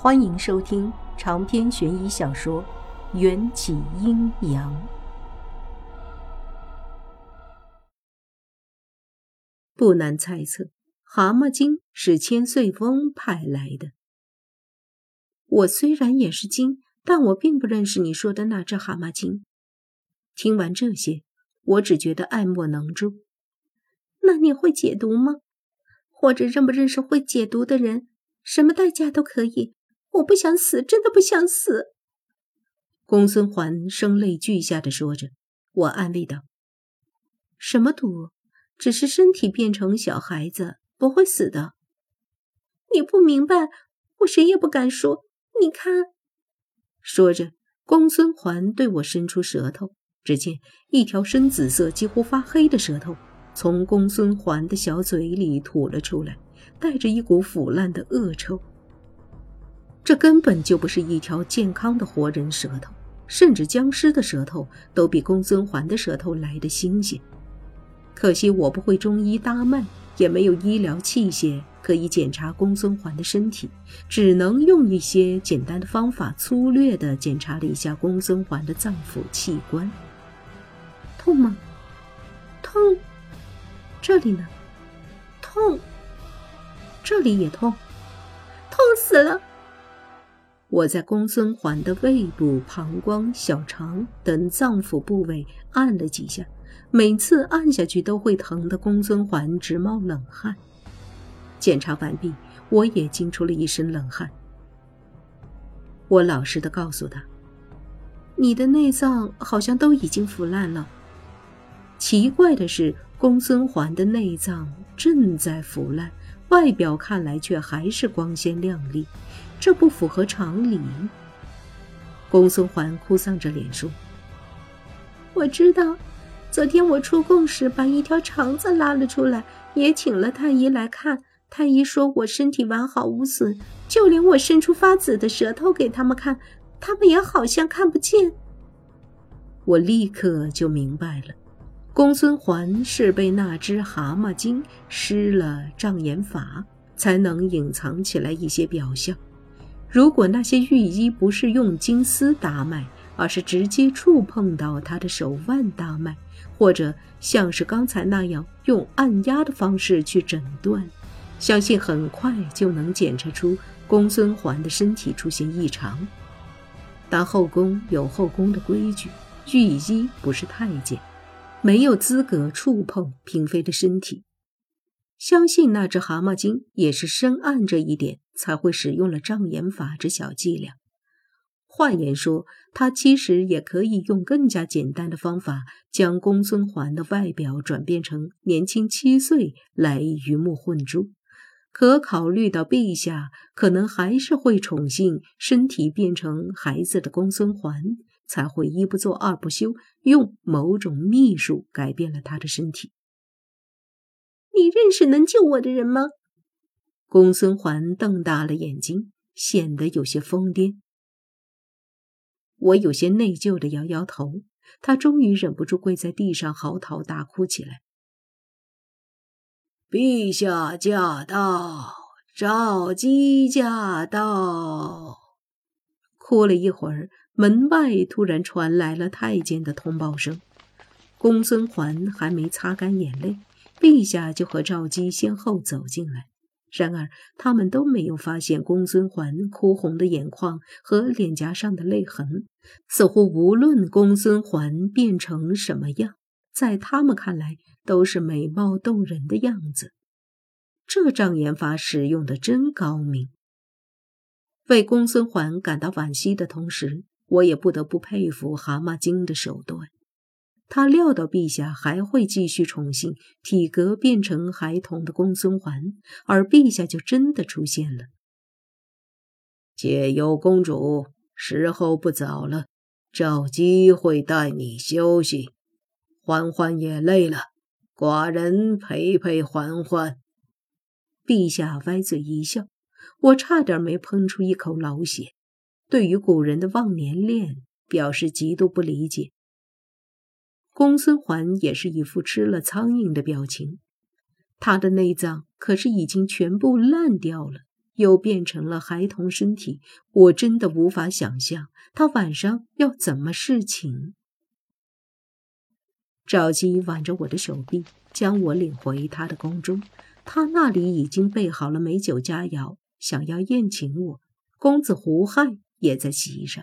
欢迎收听长篇悬疑小说《缘起阴阳》。不难猜测，蛤蟆精是千岁峰派来的。我虽然也是精，但我并不认识你说的那只蛤蟆精。听完这些，我只觉得爱莫能助。那你会解毒吗？或者认不认识会解毒的人？什么代价都可以。我不想死，真的不想死。公孙环声泪俱下的说着，我安慰道：“什么毒？只是身体变成小孩子，不会死的。”你不明白，我谁也不敢说。你看，说着，公孙环对我伸出舌头，只见一条深紫色、几乎发黑的舌头从公孙环的小嘴里吐了出来，带着一股腐烂的恶臭。这根本就不是一条健康的活人舌头，甚至僵尸的舌头都比公孙环的舌头来的新鲜。可惜我不会中医搭脉，也没有医疗器械可以检查公孙环的身体，只能用一些简单的方法，粗略地检查了一下公孙环的脏腑器官。痛吗？痛。这里呢？痛。这里也痛。痛死了。我在公孙环的胃部、膀胱、小肠等脏腑部位按了几下，每次按下去都会疼得公孙环直冒冷汗。检查完毕，我也惊出了一身冷汗。我老实的告诉他：“你的内脏好像都已经腐烂了。”奇怪的是，公孙环的内脏正在腐烂，外表看来却还是光鲜亮丽。这不符合常理。公孙环哭丧着脸说：“我知道，昨天我出宫时把一条肠子拉了出来，也请了太医来看。太医说我身体完好无损，就连我伸出发紫的舌头给他们看，他们也好像看不见。”我立刻就明白了，公孙环是被那只蛤蟆精施了障眼法，才能隐藏起来一些表象。如果那些御医不是用金丝搭脉，而是直接触碰到他的手腕搭脉，或者像是刚才那样用按压的方式去诊断，相信很快就能检查出公孙环的身体出现异常。但后宫有后宫的规矩，御医不是太监，没有资格触碰嫔妃的身体。相信那只蛤蟆精也是深谙这一点，才会使用了障眼法这小伎俩。换言说，他其实也可以用更加简单的方法，将公孙环的外表转变成年轻七岁来鱼目混珠。可考虑到陛下可能还是会宠幸身体变成孩子的公孙环，才会一不做二不休，用某种秘术改变了他的身体。你认识能救我的人吗？公孙环瞪大了眼睛，显得有些疯癫。我有些内疚的摇摇头。他终于忍不住跪在地上嚎啕大哭起来：“陛下驾到！赵姬驾到！”哭了一会儿，门外突然传来了太监的通报声。公孙环还没擦干眼泪。陛下就和赵姬先后走进来，然而他们都没有发现公孙环哭红的眼眶和脸颊上的泪痕，似乎无论公孙环变成什么样，在他们看来都是美貌动人的样子。这障眼法使用的真高明。为公孙环感到惋惜的同时，我也不得不佩服蛤蟆精的手段。他料到陛下还会继续宠幸体格变成孩童的公孙环，而陛下就真的出现了。解忧公主，时候不早了，找机会带你休息。欢欢也累了，寡人陪陪欢欢。陛下歪嘴一笑，我差点没喷出一口老血。对于古人的忘年恋，表示极度不理解。公孙环也是一副吃了苍蝇的表情，他的内脏可是已经全部烂掉了，又变成了孩童身体，我真的无法想象他晚上要怎么侍寝。赵姬挽着我的手臂，将我领回他的宫中。他那里已经备好了美酒佳肴，想要宴请我。公子胡亥也在席上。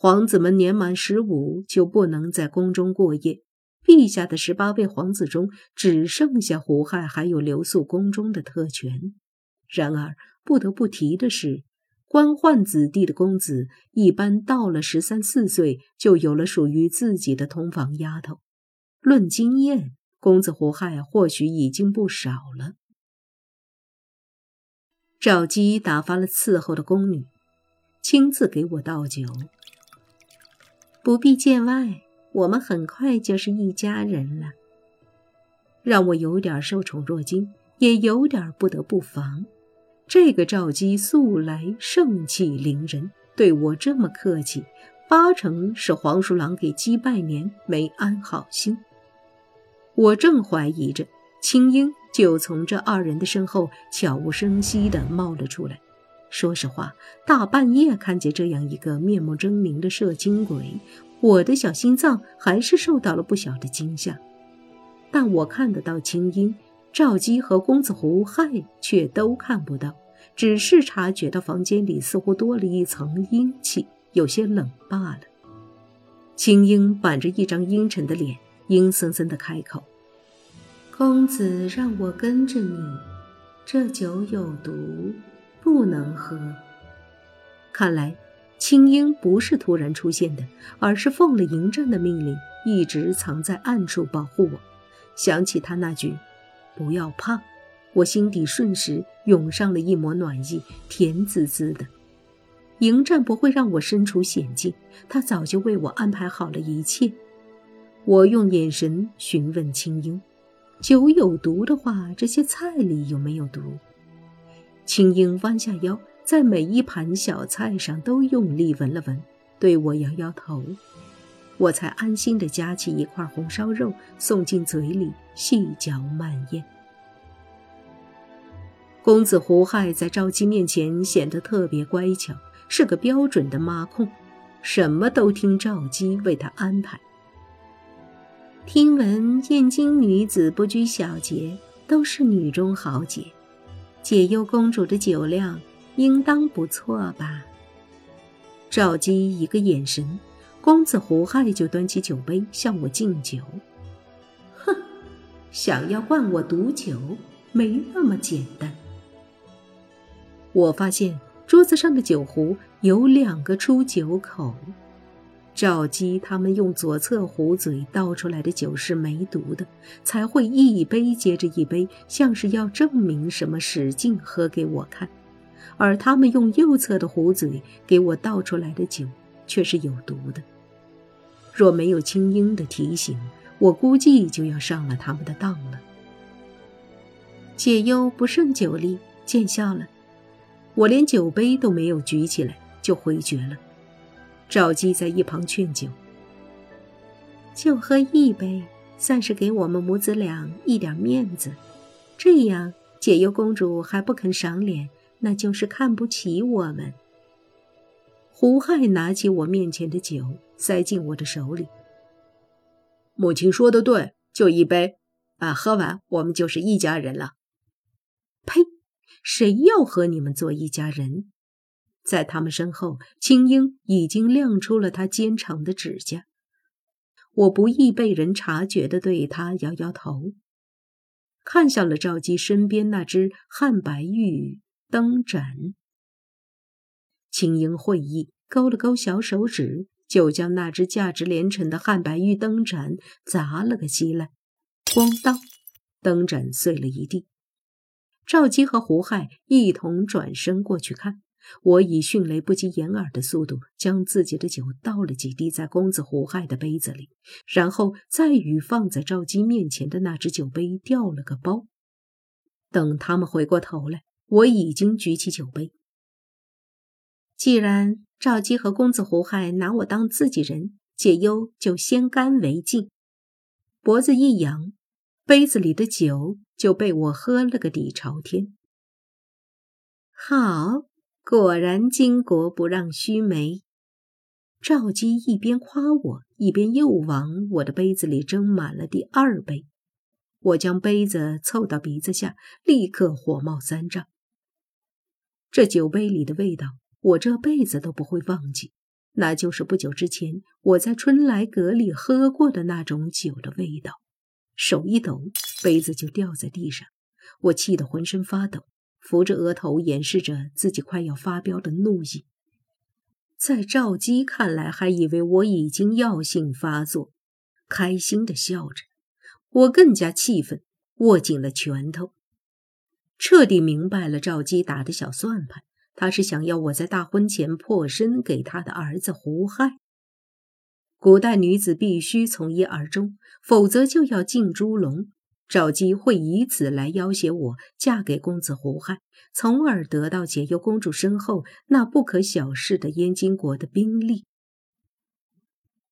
皇子们年满十五就不能在宫中过夜。陛下的十八位皇子中，只剩下胡亥还有留宿宫中的特权。然而，不得不提的是，官宦子弟的公子一般到了十三四岁，就有了属于自己的通房丫头。论经验，公子胡亥或许已经不少了。赵姬打发了伺候的宫女，亲自给我倒酒。不必见外。我们很快就是一家人了，让我有点受宠若惊，也有点不得不防。这个赵姬素来盛气凌人，对我这么客气，八成是黄鼠狼给鸡拜年没安好心。我正怀疑着，青樱就从这二人的身后悄无声息地冒了出来。说实话，大半夜看见这样一个面目狰狞的摄精鬼。我的小心脏还是受到了不小的惊吓，但我看得到青樱、赵姬和公子胡亥却都看不到，只是察觉到房间里似乎多了一层阴气，有些冷罢了。青樱板着一张阴沉的脸，阴森森地开口：“公子让我跟着你，这酒有毒，不能喝。看来。”青樱不是突然出现的，而是奉了嬴政的命令，一直藏在暗处保护我。想起他那句“不要怕”，我心底瞬时涌上了一抹暖意，甜滋滋的。迎战不会让我身处险境，他早就为我安排好了一切。我用眼神询问青樱：“酒有毒的话，这些菜里有没有毒？”青樱弯下腰。在每一盘小菜上都用力闻了闻，对我摇摇头，我才安心地夹起一块红烧肉送进嘴里，细嚼慢咽。公子胡亥在赵姬面前显得特别乖巧，是个标准的妈控，什么都听赵姬为他安排。听闻燕京女子不拘小节，都是女中豪杰，解忧公主的酒量。应当不错吧？赵姬一个眼神，公子胡亥就端起酒杯向我敬酒。哼，想要灌我毒酒，没那么简单。我发现桌子上的酒壶有两个出酒口，赵姬他们用左侧壶嘴倒出来的酒是没毒的，才会一杯接着一杯，像是要证明什么，使劲喝给我看。而他们用右侧的壶嘴给我倒出来的酒，却是有毒的。若没有青樱的提醒，我估计就要上了他们的当了。解忧不胜酒力，见笑了。我连酒杯都没有举起来，就回绝了。赵姬在一旁劝酒：“就喝一杯，算是给我们母子俩一点面子。这样，解忧公主还不肯赏脸。”那就是看不起我们。胡亥拿起我面前的酒，塞进我的手里。母亲说的对，就一杯，啊，喝完我们就是一家人了。呸！谁要和你们做一家人？在他们身后，青樱已经亮出了他尖长的指甲。我不易被人察觉的对他摇摇头，看向了赵姬身边那只汉白玉。灯盏，青樱会意，勾了勾小手指，就将那只价值连城的汉白玉灯盏砸了个稀烂。咣当，灯盏碎了一地。赵姬和胡亥一同转身过去看，我以迅雷不及掩耳的速度将自己的酒倒了几滴在公子胡亥的杯子里，然后再与放在赵姬面前的那只酒杯调了个包。等他们回过头来。我已经举起酒杯。既然赵姬和公子胡亥拿我当自己人，解忧就先干为敬。脖子一扬，杯子里的酒就被我喝了个底朝天。好，果然巾帼不让须眉。赵姬一边夸我，一边又往我的杯子里斟满了第二杯。我将杯子凑到鼻子下，立刻火冒三丈。这酒杯里的味道，我这辈子都不会忘记，那就是不久之前我在春来阁里喝过的那种酒的味道。手一抖，杯子就掉在地上，我气得浑身发抖，扶着额头掩饰着自己快要发飙的怒意。在赵姬看来，还以为我已经药性发作，开心的笑着。我更加气愤，握紧了拳头，彻底明白了赵姬打的小算盘。他是想要我在大婚前破身给他的儿子胡亥。古代女子必须从一而终，否则就要进猪笼。赵姬会以此来要挟我嫁给公子胡亥，从而得到解忧公主身后那不可小视的燕京国的兵力。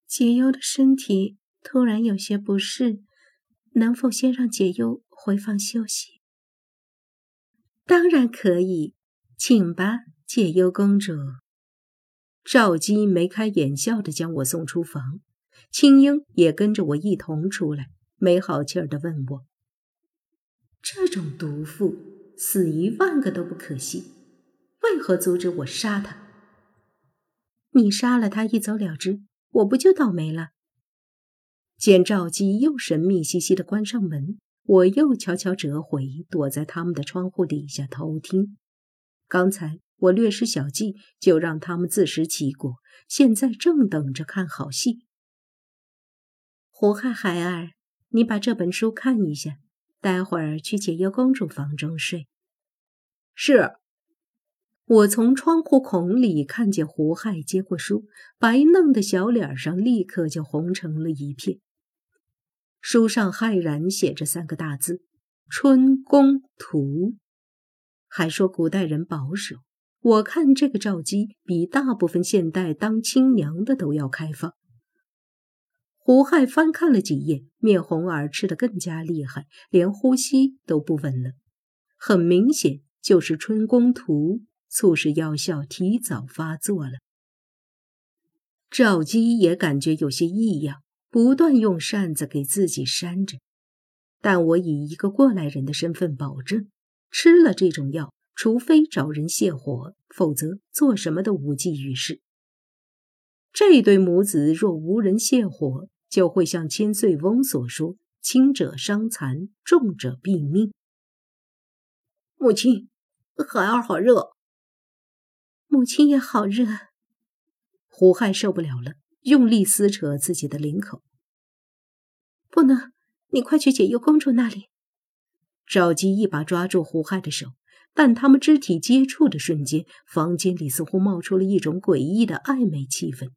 解忧的身体突然有些不适，能否先让解忧回房休息？当然可以，请吧，解忧公主。赵姬眉开眼笑地将我送出房，青樱也跟着我一同出来。没好气儿的问我：“这种毒妇，死一万个都不可惜，为何阻止我杀他？你杀了他，一走了之，我不就倒霉了？”见赵姬又神秘兮兮的关上门，我又悄悄折回，躲在他们的窗户底下偷听。刚才我略施小计，就让他们自食其果，现在正等着看好戏。胡亥孩儿。你把这本书看一下，待会儿去解忧公主房中睡。是。我从窗户孔里看见胡亥接过书，白嫩的小脸上立刻就红成了一片。书上骇然写着三个大字：“春宫图”，还说古代人保守。我看这个赵姬比大部分现代当亲娘的都要开放。胡亥翻看了几页，面红耳赤的更加厉害，连呼吸都不稳了。很明显，就是春宫图促使药效提早发作了。赵姬也感觉有些异样，不断用扇子给自己扇着。但我以一个过来人的身份保证，吃了这种药，除非找人泻火，否则做什么都无济于事。这对母子若无人泻火，就会像千岁翁所说：“轻者伤残，重者毙命。”母亲，孩儿好热。母亲也好热。胡亥受不了了，用力撕扯自己的领口。不能，你快去解忧公主那里。赵姬一把抓住胡亥的手，但他们肢体接触的瞬间，房间里似乎冒出了一种诡异的暧昧气氛。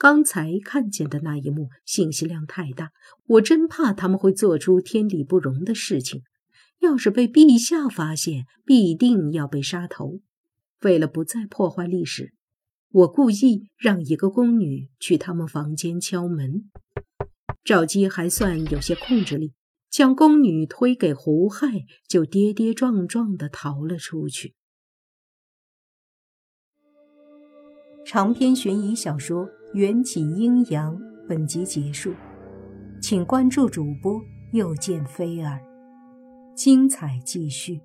刚才看见的那一幕信息量太大，我真怕他们会做出天理不容的事情。要是被陛下发现，必定要被杀头。为了不再破坏历史，我故意让一个宫女去他们房间敲门。赵姬还算有些控制力，将宫女推给胡亥，就跌跌撞撞地逃了出去。长篇悬疑小说。缘起阴阳，本集结束，请关注主播，又见菲儿，精彩继续。